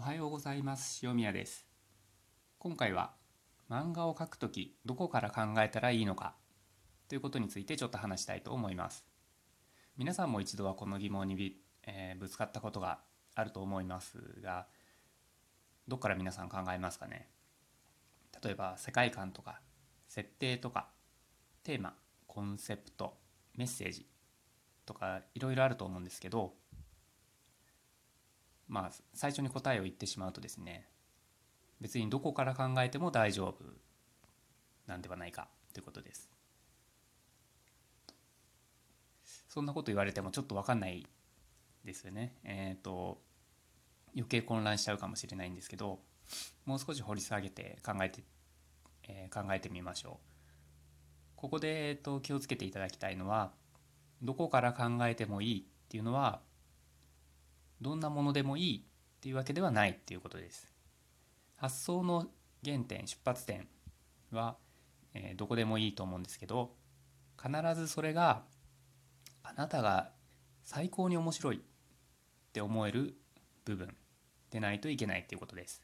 おはようございます。塩宮です。今回は漫画を描くときどこから考えたらいいのかということについてちょっと話したいと思います。皆さんも一度はこの疑問にび、えーぶつかったことがあると思いますがどっから皆さん考えますかね。例えば世界観とか設定とかテーマコンセプトメッセージとかいろいろあると思うんですけどまあ最初に答えを言ってしまうとですね別にどこから考えても大丈夫なんではないかということです。そんなこと言われてもちょっと分かんないですよね。えっ、と余計混乱しちゃうかもしれないんですけどもう少し掘り下げて考えて、えー考えてみましょう。ここで、えー、と気をつけていただきたいのはどこから考えてもいいっていうのはどんなものでもいいっていうわけではないっていうことです。発想の原点出発点は、えーどこでもいいと思うんですけど必ずそれがあなたが最高に面白いって思える部分でないといけないっていうことです。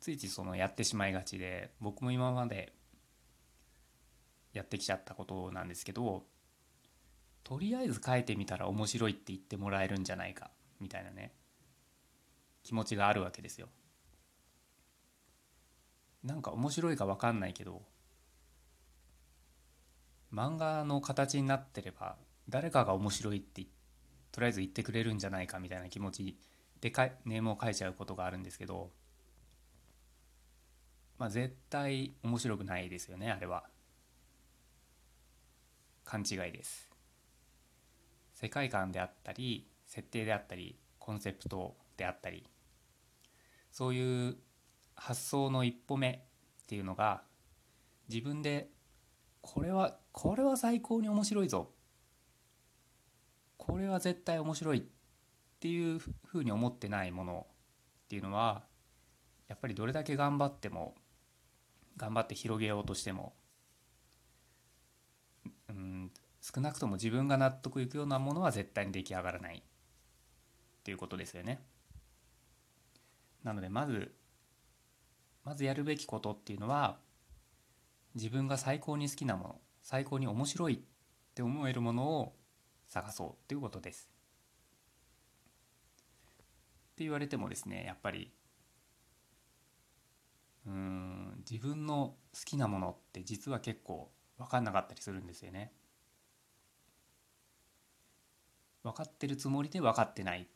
ついついそのやってしまいがちで僕も今までやってきちゃったことなんですけどとりあえず書いてみたら面白いって言ってもらえるんじゃないかみたいなね。気持ちがあるわけですよ。なんか面白いか分かんないけど漫画の形になってれば誰かが面白いってとりあえず言ってくれるんじゃないかみたいな気持ちでかいネームを書いちゃうことがあるんですけどまあ絶対面白くないですよねあれは。勘違いです。世界観であったり設定であったりコンセプトであったりそういう発想の一歩目っていうのが自分でこれはこれは最高に面白いぞ。これは絶対面白いっていうふうに思ってないものっていうのはやっぱりどれだけ頑張っても頑張って広げようとしてもうん少なくとも自分が納得いくようなものは絶対に出来上がらないっていうことですよね。なのでまずまずやるべきことっていうのは自分が最高に好きなもの最高に面白いって思えるものを探そうっていうことです。って言われてもですねやっぱりうん自分の好きなものって実は結構分かんなかったりするんですよね。分かってるつもりで分かってないっ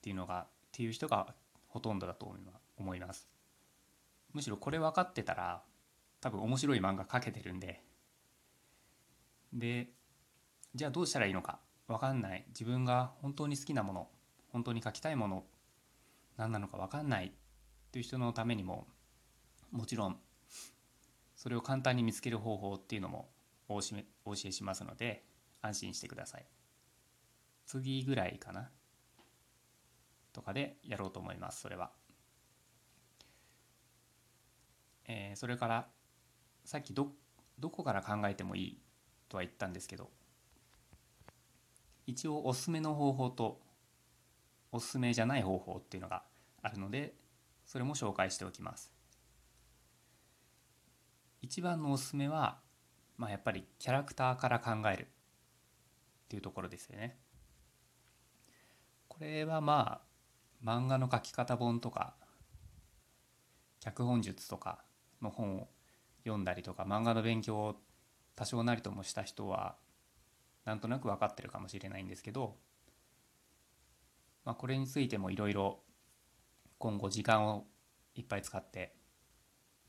ていうのがっていう人がほとんどだと思います。むしろこれ分かってたら多分面白い漫画描けてるんで。でじゃあどうしたらいいのか分かんない。自分が本当に好きなもの本当に描きたいもの何なのか分かんない。っていう人のためにももちろんそれを簡単に見つける方法っていうのもお教えお教えしますので安心してください。次ぐらいかな。とかでやろうと思いますそれは、えーそれからさっきどどこから考えてもいいとは言ったんですけど一応おすすめの方法とおすすめじゃない方法っていうのがあるのでそれも紹介しておきます。一番のおすすめは、まあ、やっぱりキャラクターから考えるっていうところですよね。これはまあ漫画の描き方本とか脚本術とかの本を読んだりとか漫画の勉強を多少なりともした人はなんとなく分かってるかもしれないんですけど、まあ、これについてもいろいろ今後時間をいっぱい使って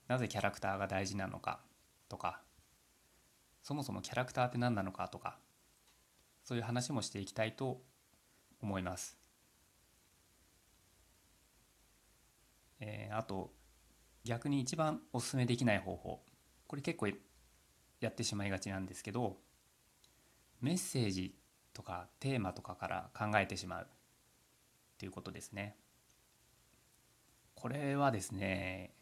なぜキャラクターが大事なのかとかそもそもキャラクターって何なのかとかそういう話もしていきたいと思います。えーあと逆に一番おすすめできない方法これ結構やってしまいがちなんですけどメッセージとかテーマとかから考えてしまうっていうことですね。これはですね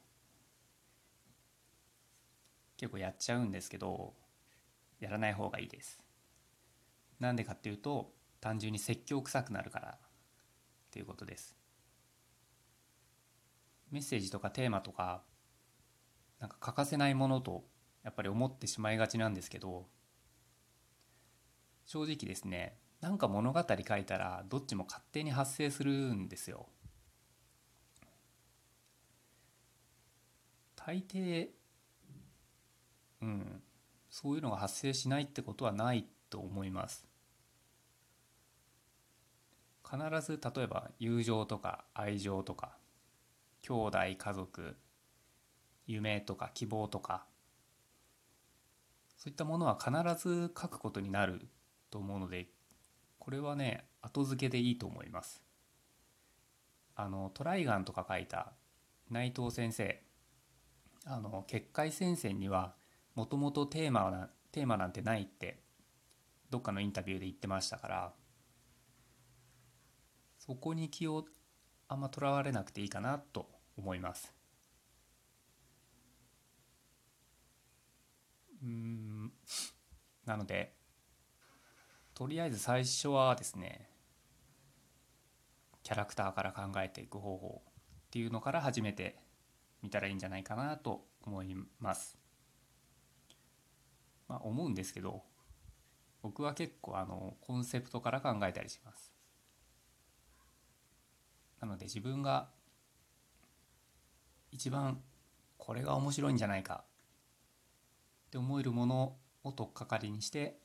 結構やっちゃうんですけどやらない方がいいです。なんでかっていうと単純に説教臭くなるからっということですメッセージとかテーマとかなんか欠かせないものとやっぱり思ってしまいがちなんですけど正直ですねなんか物語書いたらどっちも勝手に発生するんですよ。大抵うんそういうのが発生しないってことはないと思います。必ず例えば友情とか愛情とか兄弟家族夢とか希望とかそういったものは必ず書くことになると思うのでこれはね後付けでいいと思います。あのトライガンとか書いた内藤先生あの結界戦線にはもともとテーマなテーマなんてないってどっかのインタビューで言ってましたからそこに気をあんまとらわれなくていいかなと思いますうんなのでとりあえず最初はですねキャラクターから考えていく方法っていうのから始めてみたらいいんじゃないかなと思います。まあ、思うんですけど僕は結構あのコンセプトから考えたりします。なので自分が一番これが面白いんじゃないかって思えるものを取っかかりにして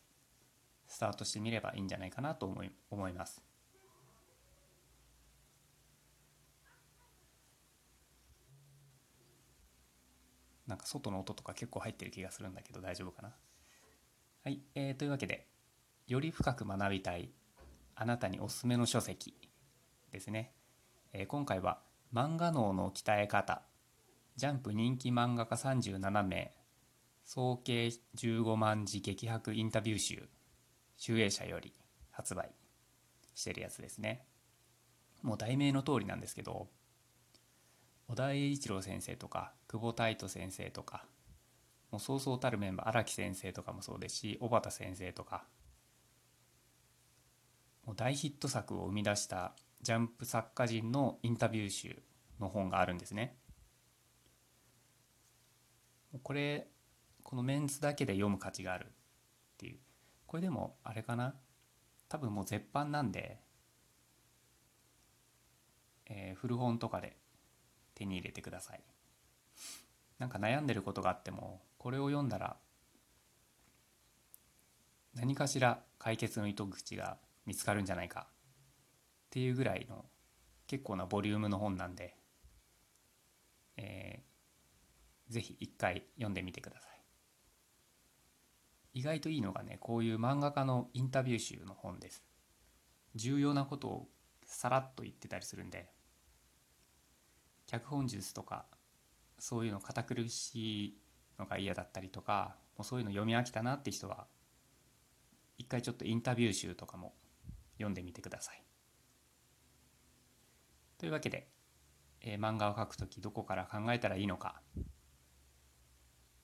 スタートしてみればいいんじゃないかなと思い思います。なんか外の音とか結構入ってる気がするんだけど大丈夫かなはい、えー、というわけでより深く学びたいあなたにおすすめの書籍ですね、えー、今回は漫画脳の鍛え方ジャンプ人気漫画家37名総計15万字激白インタビュー集集英社より発売してるやつですねもう題名の通りなんですけど小田栄一郎先生とか久保太斗先生とかもうそうそうたるメンバー荒木先生とかもそうですし小畑先生とかもう大ヒット作を生み出したジャンプ作家陣のインタビュー集の本があるんですね。これこのメンツだけで読む価値があるっていう。これでもあれかな。多分もう絶版なんで、えー、古本とかで手に入れてください。なんか悩んでることがあってもこれを読んだら何かしら解決の糸口が見つかるんじゃないかっていうぐらいの結構なボリュームの本なんで、えー、ぜひ一回読んでみてください意外といいのがねこういう漫画家のインタビュー集の本です重要なことをさらっと言ってたりするんで脚本術とかそういうの堅苦しいのが嫌だったりとかもうそういうの読み飽きたなって人は一回ちょっとインタビュー集とかも読んでみてください。というわけで、えー、漫画を描く時どこから考えたらいいのか、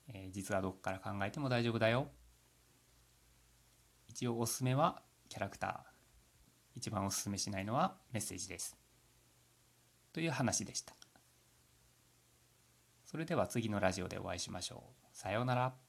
えー、実はどこから考えても大丈夫だよ一応おすすめはキャラクター一番おすすめしないのはメッセージですという話でしたそれでは次のラジオでお会いしましょう。さようなら。